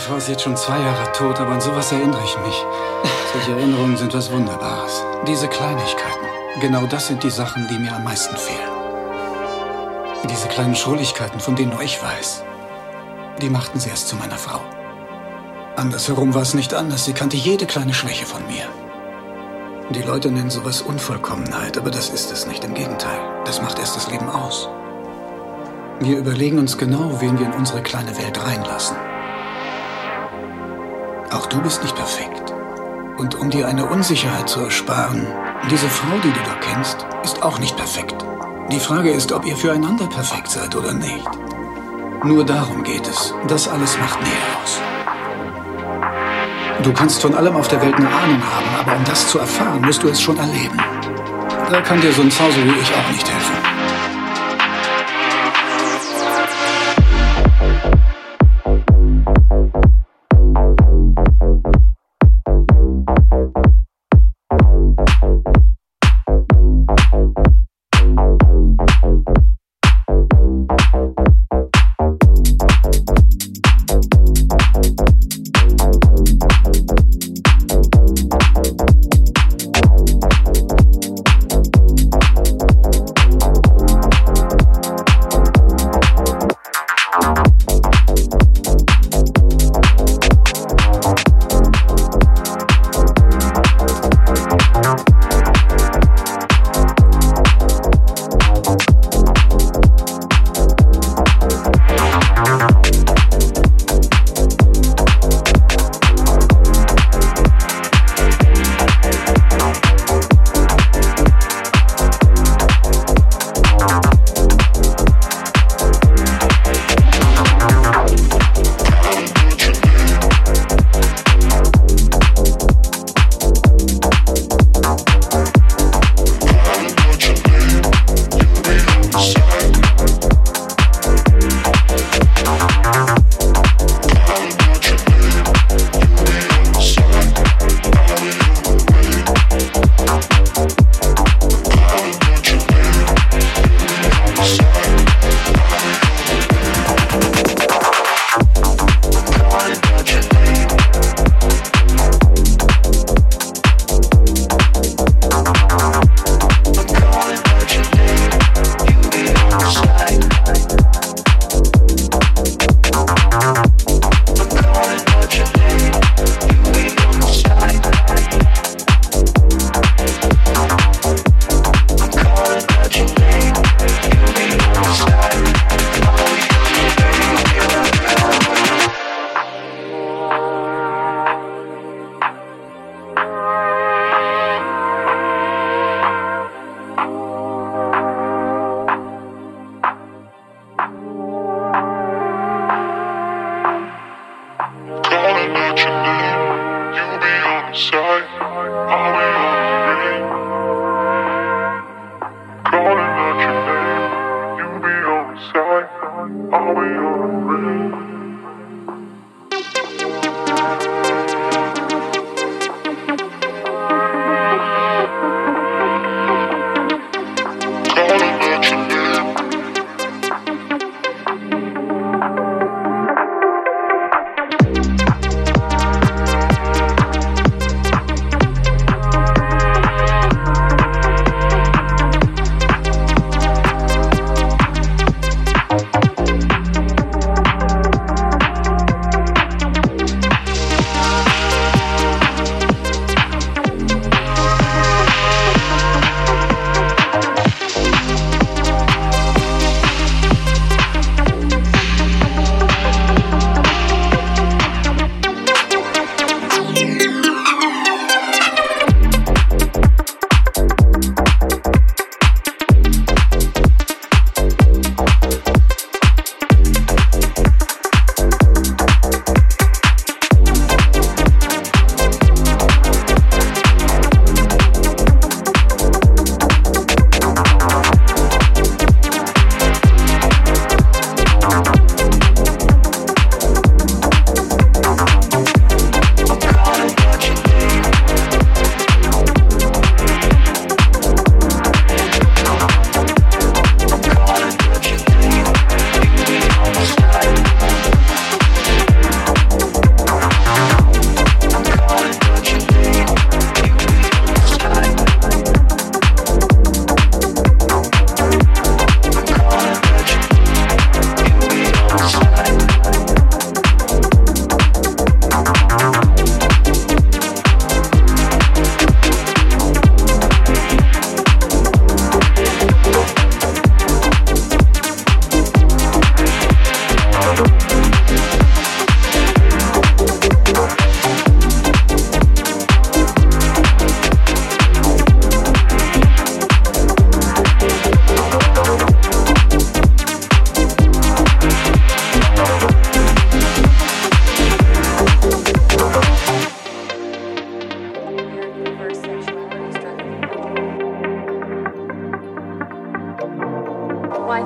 Frau ist jetzt schon zwei Jahre tot, aber an sowas erinnere ich mich. Solche Erinnerungen sind was Wunderbares. Diese Kleinigkeiten. Genau das sind die Sachen, die mir am meisten fehlen. Diese kleinen Schrulligkeiten, von denen nur ich weiß, die machten sie erst zu meiner Frau. Andersherum war es nicht anders. Sie kannte jede kleine Schwäche von mir. Die Leute nennen sowas Unvollkommenheit, aber das ist es nicht. Im Gegenteil, das macht erst das Leben aus. Wir überlegen uns genau, wen wir in unsere kleine Welt reinlassen. Auch du bist nicht perfekt. Und um dir eine Unsicherheit zu ersparen, diese Frau, die du da kennst, ist auch nicht perfekt. Die Frage ist, ob ihr füreinander perfekt seid oder nicht. Nur darum geht es. Das alles macht Nähe aus. Du kannst von allem auf der Welt eine Ahnung haben, aber um das zu erfahren, musst du es schon erleben. Da kann dir so ein Zause wie ich auch nicht helfen.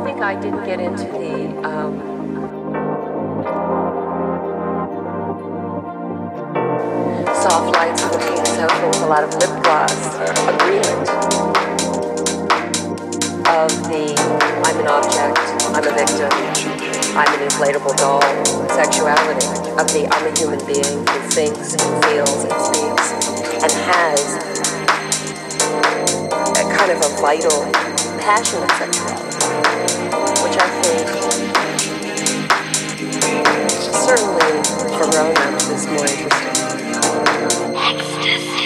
Think I didn't get into the. Um, soft lights on the pink sofa with a lot of lip gloss agreement of the I'm an object, I'm a victim, I'm an inflatable doll sexuality of the I'm a human being who thinks and feels and speaks and has a kind of a vital, passion passionate sexuality, certainly grown-ups is more interesting. Well,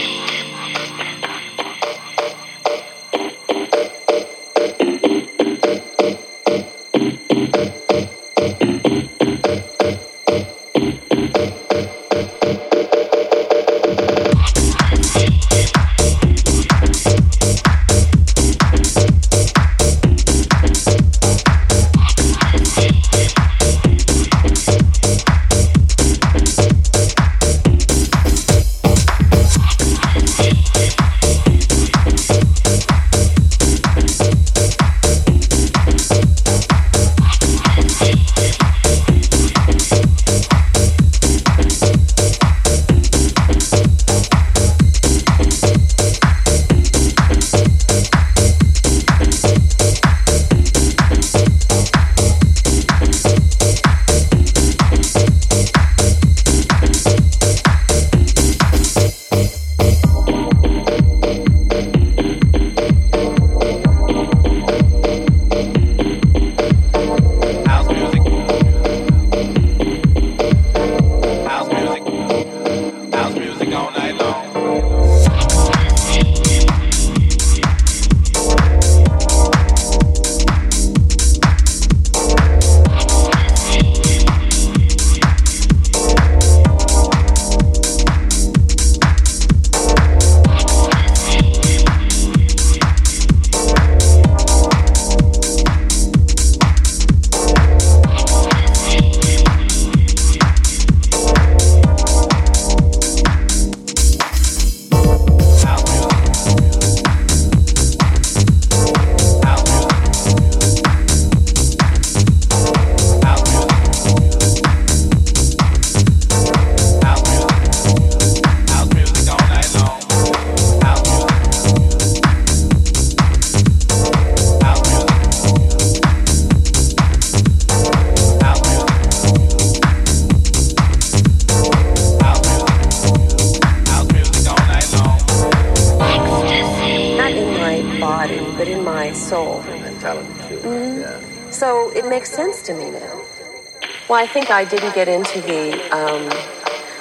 I think I didn't get into the um,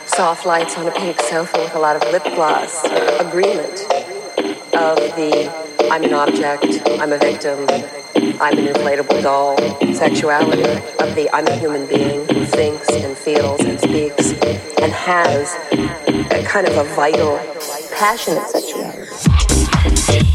soft lights on a pink sofa with a lot of lip gloss agreement of the I'm an object, I'm a victim, I'm an inflatable doll sexuality of the I'm a human being who thinks and feels and speaks and has a kind of a vital, passionate sexuality.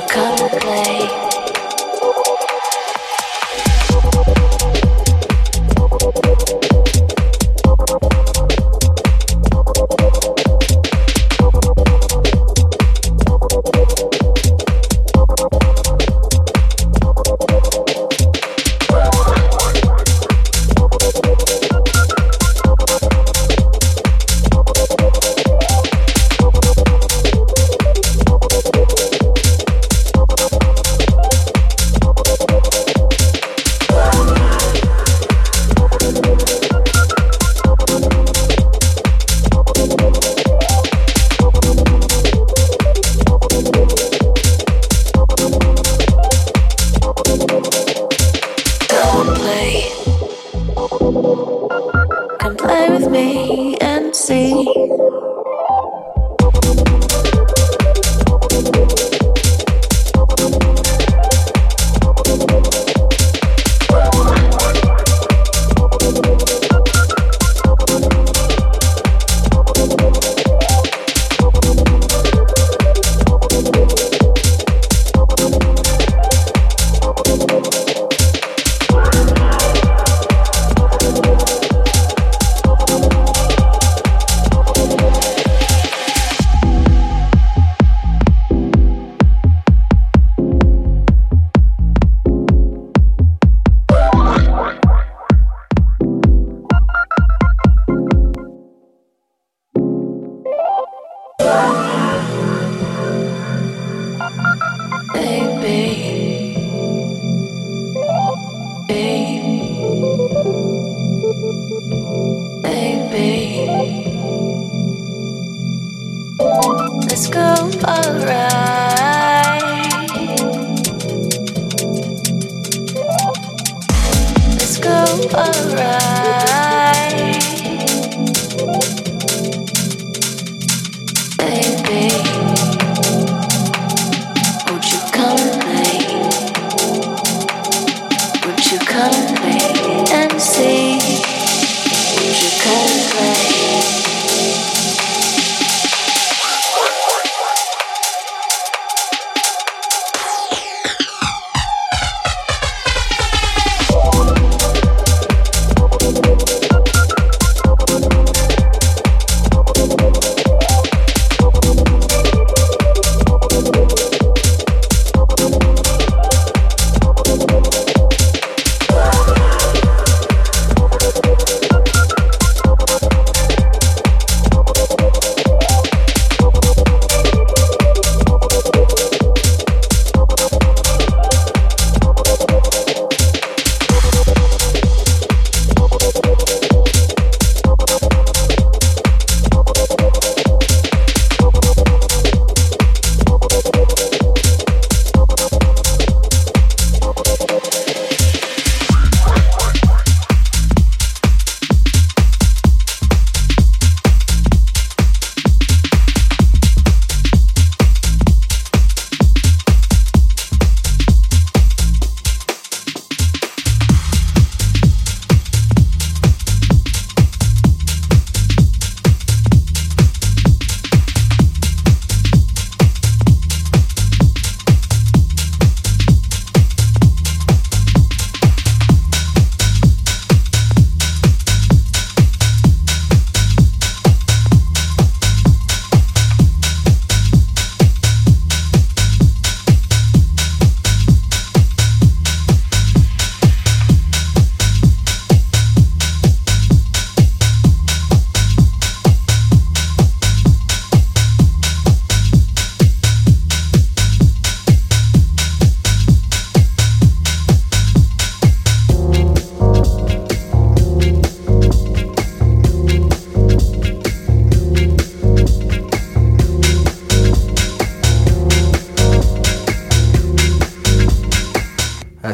you come play? go around.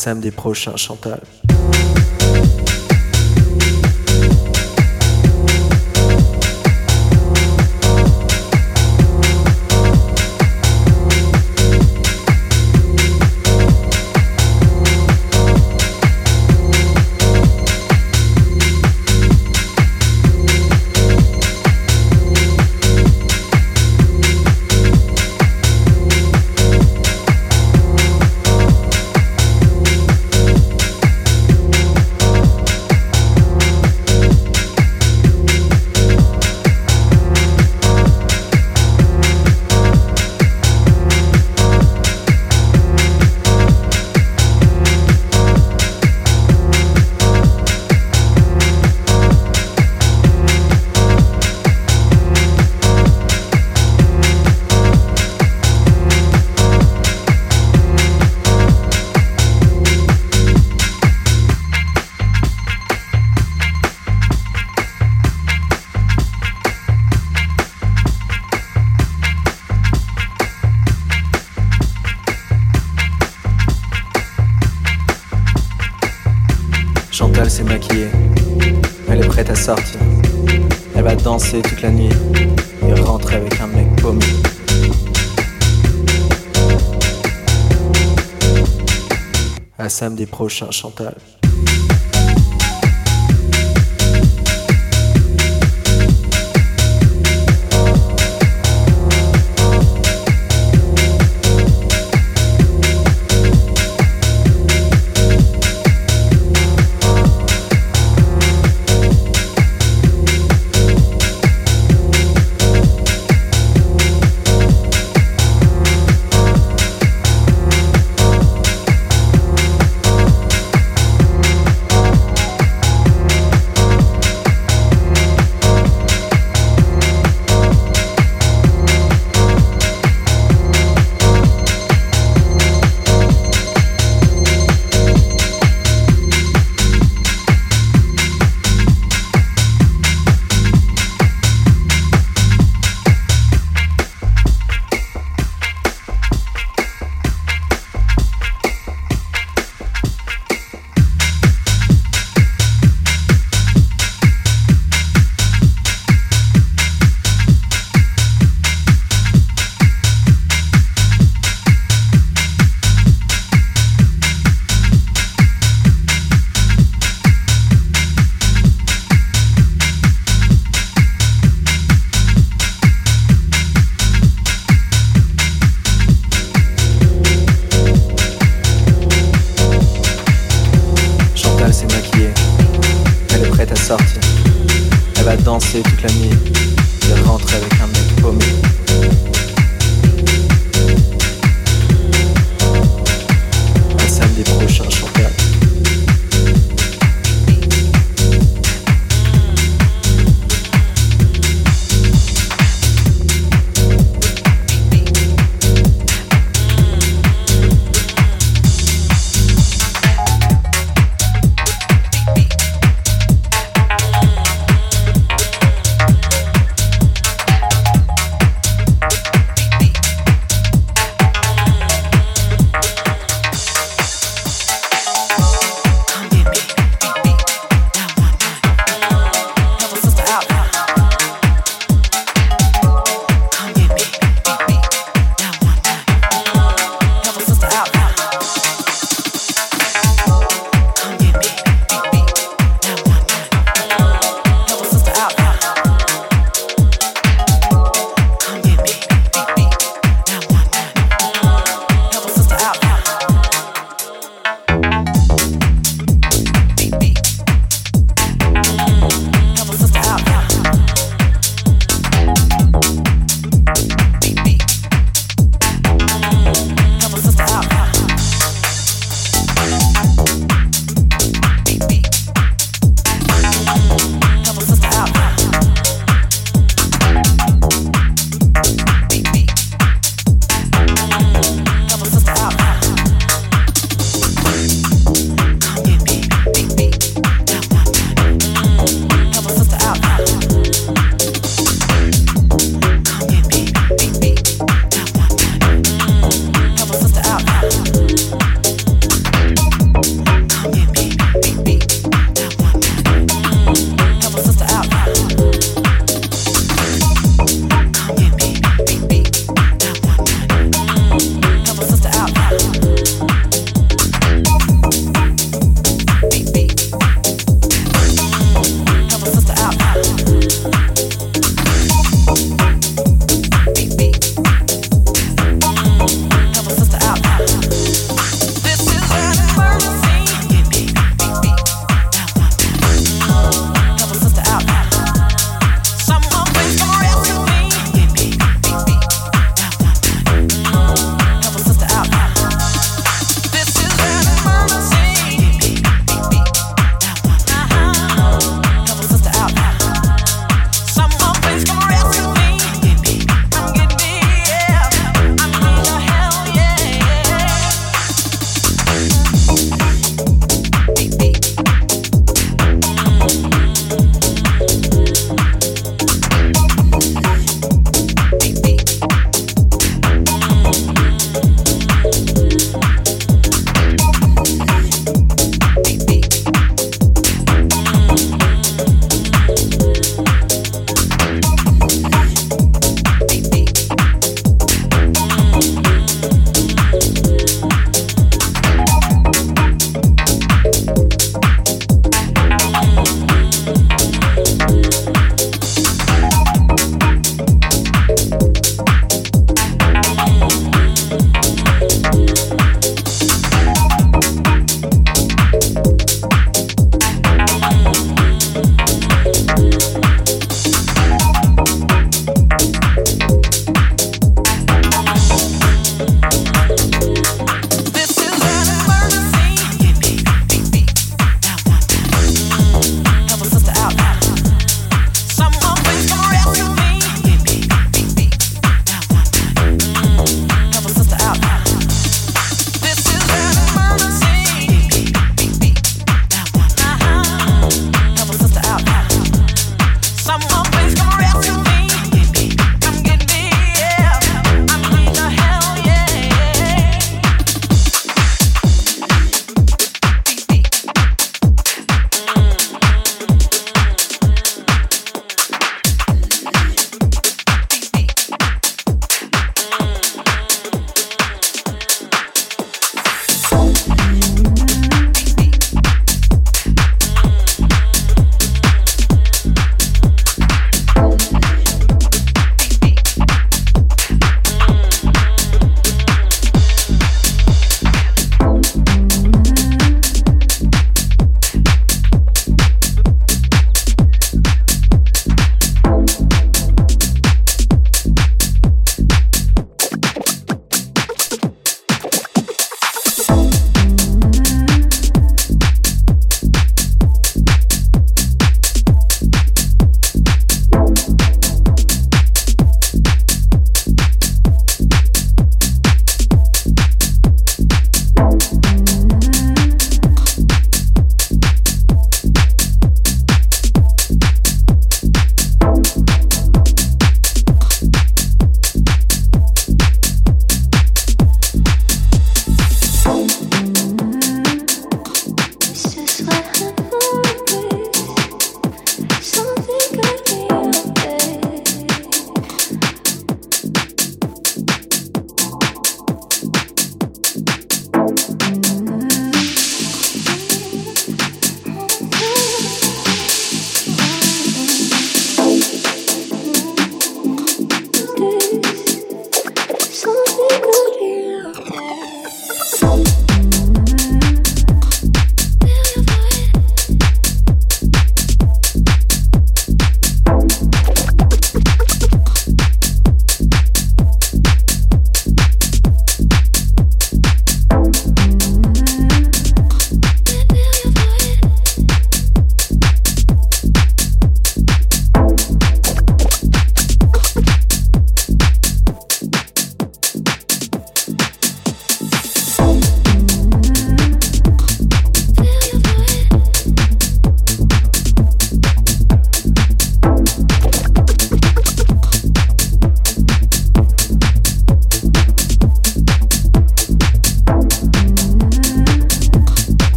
Samedi prochain, Chantal. Samedi prochain, Chantal.